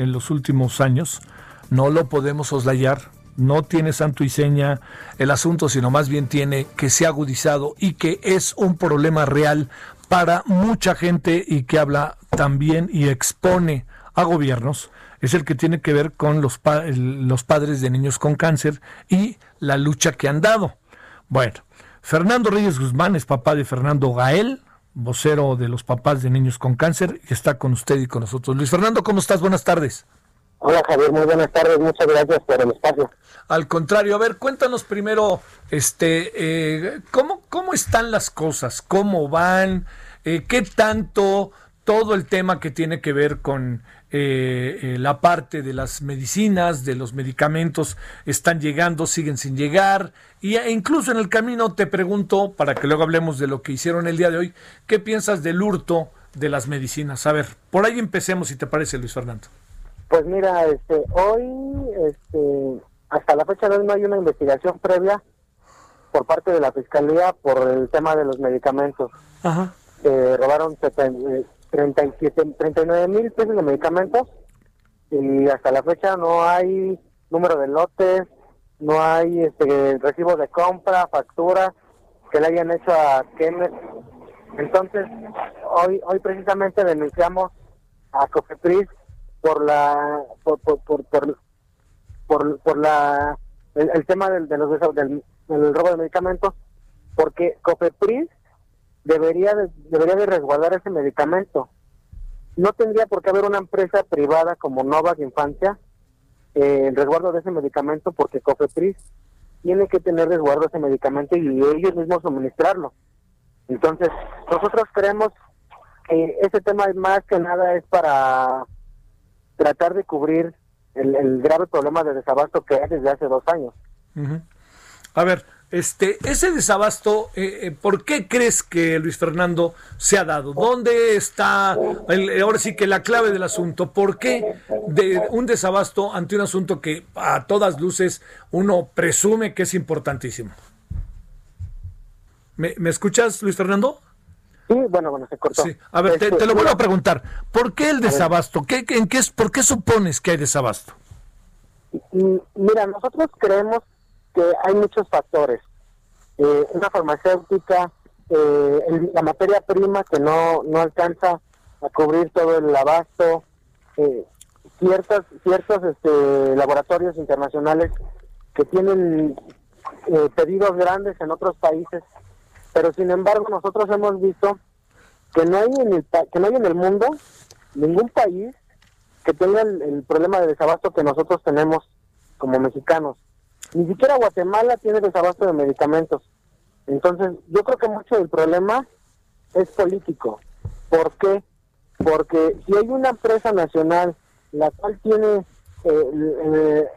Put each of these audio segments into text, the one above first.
en los últimos años, no lo podemos soslayar, no tiene santo y seña el asunto, sino más bien tiene que se ha agudizado y que es un problema real para mucha gente y que habla también y expone a gobiernos, es el que tiene que ver con los, los padres de niños con cáncer y la lucha que han dado. Bueno, Fernando Reyes Guzmán es papá de Fernando Gael, vocero de los papás de niños con cáncer, que está con usted y con nosotros. Luis Fernando, ¿cómo estás? Buenas tardes. Hola Javier, muy buenas tardes, muchas gracias por el espacio. Al contrario, a ver, cuéntanos primero, este, eh, ¿cómo, ¿cómo están las cosas? ¿Cómo van? Eh, ¿Qué tanto todo el tema que tiene que ver con eh, eh, la parte de las medicinas, de los medicamentos, están llegando, siguen sin llegar. Y, e incluso en el camino te pregunto, para que luego hablemos de lo que hicieron el día de hoy, ¿qué piensas del hurto de las medicinas? A ver, por ahí empecemos, si te parece, Luis Fernando. Pues mira, este, hoy, este, hasta la fecha de hoy no hay una investigación previa por parte de la Fiscalía por el tema de los medicamentos. Ajá. Eh, robaron 37, 39 mil pesos de medicamentos y hasta la fecha no hay número de lotes, no hay este recibo de compra, factura que le hayan hecho a Kemet. Entonces, hoy hoy precisamente denunciamos a Cofepris por la por por por por, por, la el, tema del, de los del, del robo de medicamentos porque Cofepris debería de, debería de resguardar ese medicamento. No tendría por qué haber una empresa privada como Novak Infancia eh, en resguardo de ese medicamento porque Cofepris tiene que tener resguardo ese medicamento y ellos mismos suministrarlo. Entonces, nosotros creemos que ese tema más que nada es para tratar de cubrir el, grave problema de desabasto que hay desde hace dos años. A ver, este, ese desabasto, eh, eh, ¿por qué crees que Luis Fernando se ha dado? ¿Dónde está ahora sí que la clave del asunto? ¿Por qué de un desabasto ante un asunto que a todas luces uno presume que es importantísimo? ¿Me, escuchas, Luis Fernando? Sí, bueno, bueno, se cortó. A ver, te, lo vuelvo a preguntar. ¿Por qué el desabasto? ¿Qué, en qué, ¿Por qué supones que hay desabasto? Mm, mira, nosotros creemos que hay muchos factores. Eh, una farmacéutica, eh, la materia prima que no, no alcanza a cubrir todo el abasto, eh, ciertos, ciertos este, laboratorios internacionales que tienen eh, pedidos grandes en otros países, pero sin embargo nosotros hemos visto que no hay en el, que no hay en el mundo ningún país que tenga el problema de desabasto que nosotros tenemos como mexicanos. Ni siquiera Guatemala tiene desabasto de medicamentos. Entonces, yo creo que mucho del problema es político. ¿Por qué? Porque si hay una empresa nacional la cual tiene eh,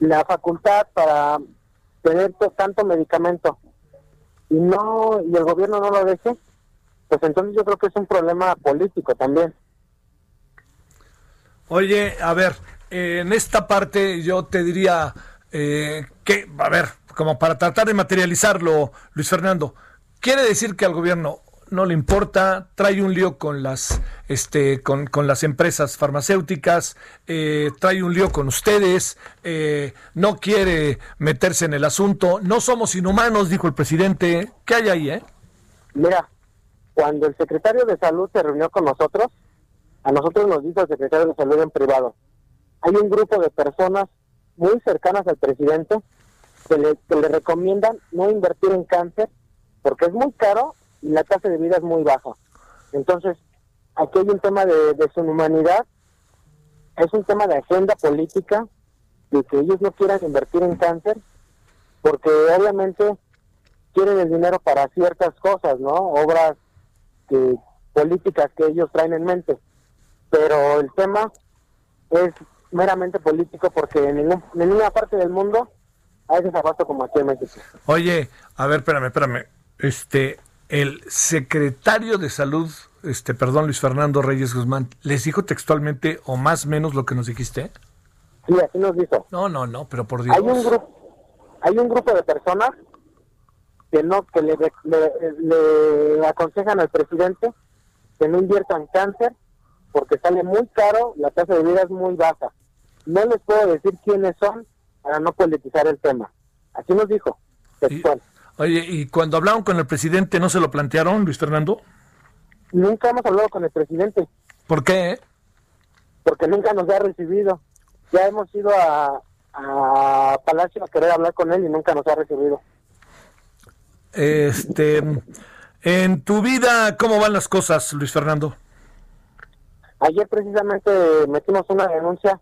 la facultad para tener tanto medicamento y no y el gobierno no lo deje, pues entonces yo creo que es un problema político también. Oye, a ver, en esta parte yo te diría eh, que, a ver, como para tratar de materializarlo, Luis Fernando, quiere decir que al gobierno no le importa, trae un lío con las, este, con, con las empresas farmacéuticas, eh, trae un lío con ustedes, eh, no quiere meterse en el asunto, no somos inhumanos, dijo el presidente. ¿Qué hay ahí, eh? Mira, cuando el secretario de salud se reunió con nosotros, a nosotros nos dijo el secretario de salud en privado, hay un grupo de personas muy cercanas al presidente que le, le recomiendan no invertir en cáncer porque es muy caro y la tasa de vida es muy baja. Entonces, aquí hay un tema de, de su humanidad, es un tema de agenda política, de que ellos no quieran invertir en cáncer, porque obviamente quieren el dinero para ciertas cosas, ¿no? Obras que, políticas que ellos traen en mente. Pero el tema es meramente político porque en, ningún, en ninguna parte del mundo hay desabasto como aquí en México. Oye, a ver, espérame, espérame. Este, el secretario de salud, este, perdón, Luis Fernando Reyes Guzmán, ¿les dijo textualmente o más o menos lo que nos dijiste? Sí, así nos dijo. No, no, no, pero por Dios. Hay un grupo, hay un grupo de personas que no, que le, le, aconsejan al presidente que no invierta en cáncer porque sale muy caro, la tasa de vida es muy baja. No les puedo decir quiénes son para no politizar el tema. Así nos dijo, textual. Oye, ¿y cuando hablaron con el presidente no se lo plantearon, Luis Fernando? Nunca hemos hablado con el presidente. ¿Por qué? Porque nunca nos ha recibido. Ya hemos ido a, a Palacio a querer hablar con él y nunca nos ha recibido. Este, en tu vida, ¿cómo van las cosas, Luis Fernando? Ayer precisamente metimos una denuncia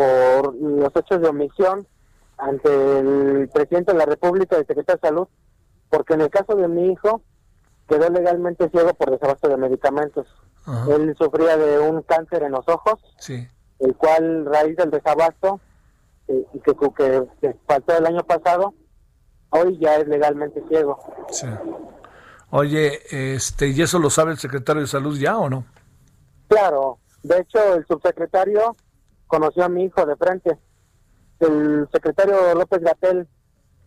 por los hechos de omisión ante el presidente de la República y el secretario de Salud, porque en el caso de mi hijo quedó legalmente ciego por desabasto de medicamentos. Él sufría de un cáncer en los ojos, el cual raíz del desabasto eh, y que, que, que, faltó el año pasado, hoy ya es legalmente ciego. Sí. Oye, este, ¿y eso lo sabe el secretario de Salud ya o no? Claro, de hecho el subsecretario conoció a mi hijo de frente el secretario López Gatel,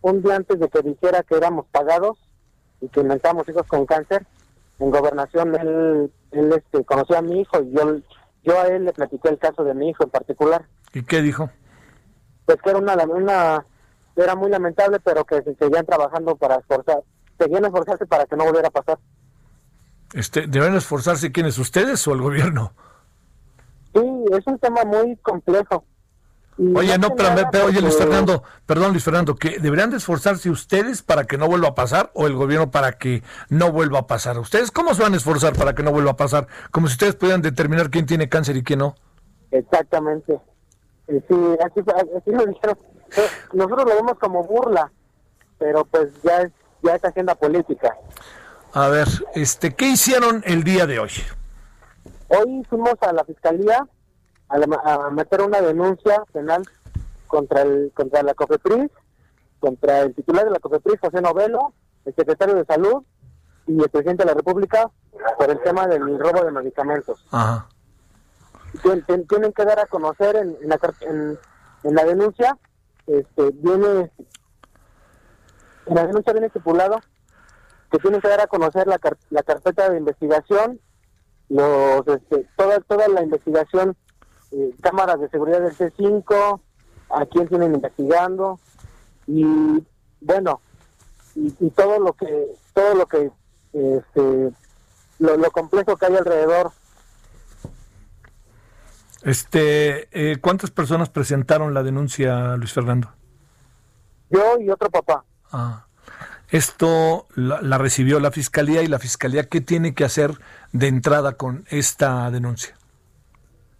un día antes de que dijera que éramos pagados y que inventamos hijos con cáncer, en gobernación él, él este, conoció a mi hijo y yo, yo a él le platiqué el caso de mi hijo en particular. ¿Y qué dijo? Pues que era una, una era muy lamentable, pero que seguían trabajando para esforzar, seguían esforzarse para que no volviera a pasar. Este, ¿Deben esforzarse quiénes, ustedes o el gobierno? Sí, es un tema muy complejo Oye, no, pero, oye, Luis Fernando, perdón, Luis Fernando, que deberían de esforzarse ustedes para que no vuelva a pasar o el gobierno para que no vuelva a pasar. ¿Ustedes cómo se van a esforzar para que no vuelva a pasar? Como si ustedes pudieran determinar quién tiene cáncer y quién no. Exactamente. Sí, así, así lo dijeron. Eh, nosotros lo vemos como burla, pero pues ya es, ya es agenda política. A ver, este, ¿qué hicieron el día de hoy? Hoy fuimos a la fiscalía a, meter una denuncia penal contra el contra la COFEPRIS, contra el titular de la COFEPRIS, José Novelo, el secretario de Salud y el presidente de la República por el tema del robo de medicamentos. tienen que dar a conocer en, la, en, la denuncia, este, viene, en la denuncia viene estipulado que tienen que dar a conocer la, la carpeta de investigación, los, este, toda, toda la investigación eh, cámaras de seguridad del C5, a quién tienen investigando y bueno y, todo lo que todo lo que este lo, complejo que hay alrededor. Este eh, cuántas personas presentaron la denuncia Luis Fernando yo y otro papá. Ah esto la, la, recibió la fiscalía y la fiscalía qué tiene que hacer de entrada con esta denuncia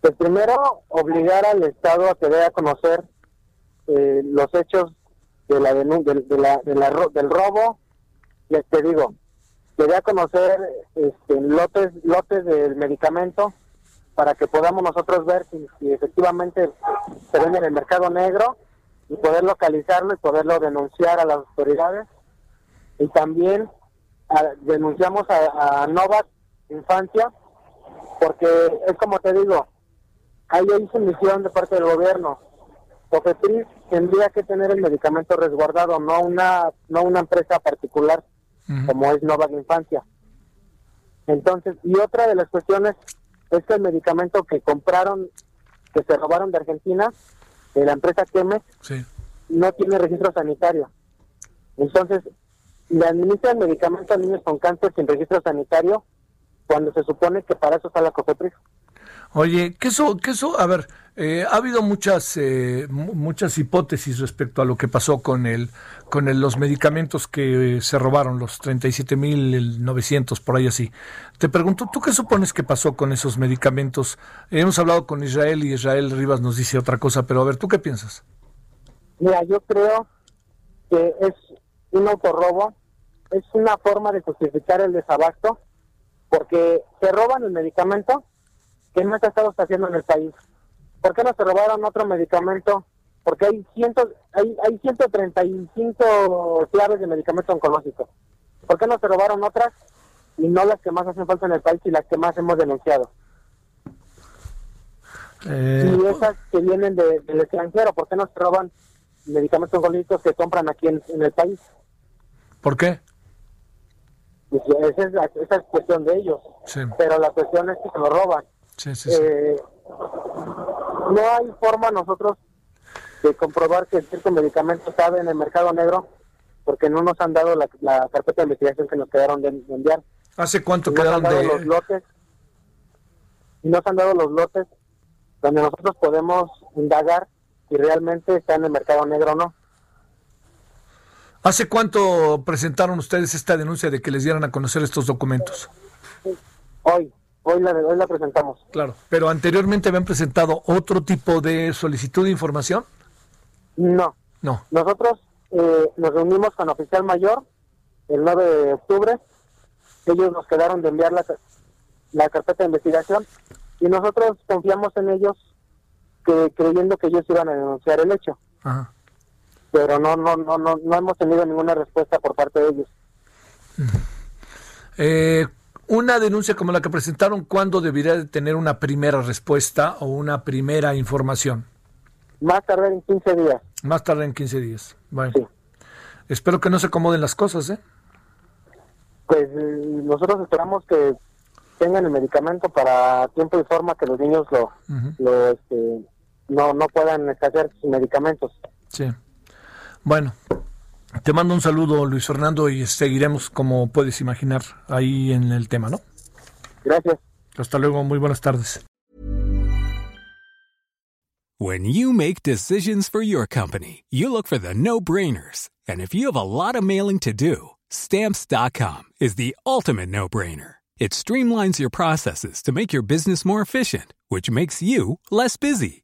pues primero, obligar al Estado a que dé a conocer eh, los hechos de la, de, la, del robo, y te digo, que dé a conocer este, lotes, lotes del medicamento para que podamos nosotros ver si, efectivamente se vende en el mercado negro y poder localizarlo y poderlo denunciar a las autoridades. Y también denunciamos a, a Novak Infancia, porque es como te digo, hay misión de parte del gobierno. Cofepris tendría que tener el medicamento resguardado, no una no una empresa particular como es Nova Infancia. Entonces, y otra de las cuestiones es que el medicamento que compraron, que se robaron de Argentina, de la empresa Chemex, no tiene registro sanitario. Entonces, le administran medicamento a niños con cáncer sin registro sanitario cuando se supone que para eso está la COFEPRIS. Oye, ¿qué eso, qué eso? A ver, eh, ha habido muchas eh, muchas hipótesis respecto a lo que pasó con el con el, los medicamentos que se robaron, los 37.900 por ahí así. Te pregunto, ¿tú qué supones que pasó con esos medicamentos? hemos hablado con Israel y Israel Rivas nos dice otra cosa, pero a ver, ¿tú qué piensas? Mira, yo creo que es un autorrobo es una forma de justificar el desabasto porque se roban el medicamento que no está estado haciendo en el país. ¿Por qué no se robaron otro medicamento? Porque hay cientos, hay, hay 135 claves de medicamento oncológico. ¿Por qué no se robaron otras y no las que más hacen falta en el país y las que más hemos denunciado? Eh, y esas que vienen del extranjero, ¿por qué no se roban medicamentos oncológicos que compran aquí en, el país? ¿Por qué? Pues, esa es, esa es cuestión de ellos. Pero la cuestión es que se lo roban. Eh, no hay forma nosotros de comprobar que cierto medicamento está en el mercado negro porque no nos han dado la, carpeta de investigación que nos quedaron de, enviar. ¿Hace cuánto quedaron de...? Los lotes, y nos han dado los lotes donde nosotros podemos indagar si realmente está en el mercado negro o no. ¿Hace cuánto presentaron ustedes esta denuncia de que les dieran a conocer estos documentos? Hoy, hoy la, hoy la presentamos. Claro, pero anteriormente habían presentado otro tipo de solicitud de información. No. No. Nosotros eh, nos reunimos con oficial mayor el 9 de octubre. Ellos nos quedaron de enviar la, la carpeta de investigación y nosotros confiamos en ellos que creyendo que ellos iban a denunciar el hecho. Pero no, no, no, no, no hemos tenido ninguna respuesta por parte de ellos. Eh, una denuncia como la que presentaron, ¿cuándo debería de tener una primera respuesta o una primera información? Más tarde en 15 días. Más tarde en 15 días. Bueno. Espero que no se acomoden las cosas, ¿eh? Pues eh, nosotros esperamos que tengan el medicamento para tiempo y forma que los niños lo, lo este, no, no puedan escasear sus medicamentos. Sí. Bueno, te mando un saludo, Luis Fernando, y seguiremos, como puedes imaginar, ahí en el tema, ¿no? Gracias. Hasta luego, muy buenas tardes. When you make decisions for your company, you look for the no-brainers. And if you have a lot of mailing to do, stamps.com is the ultimate no-brainer. It streamlines your processes to make your business more efficient, which makes you less busy.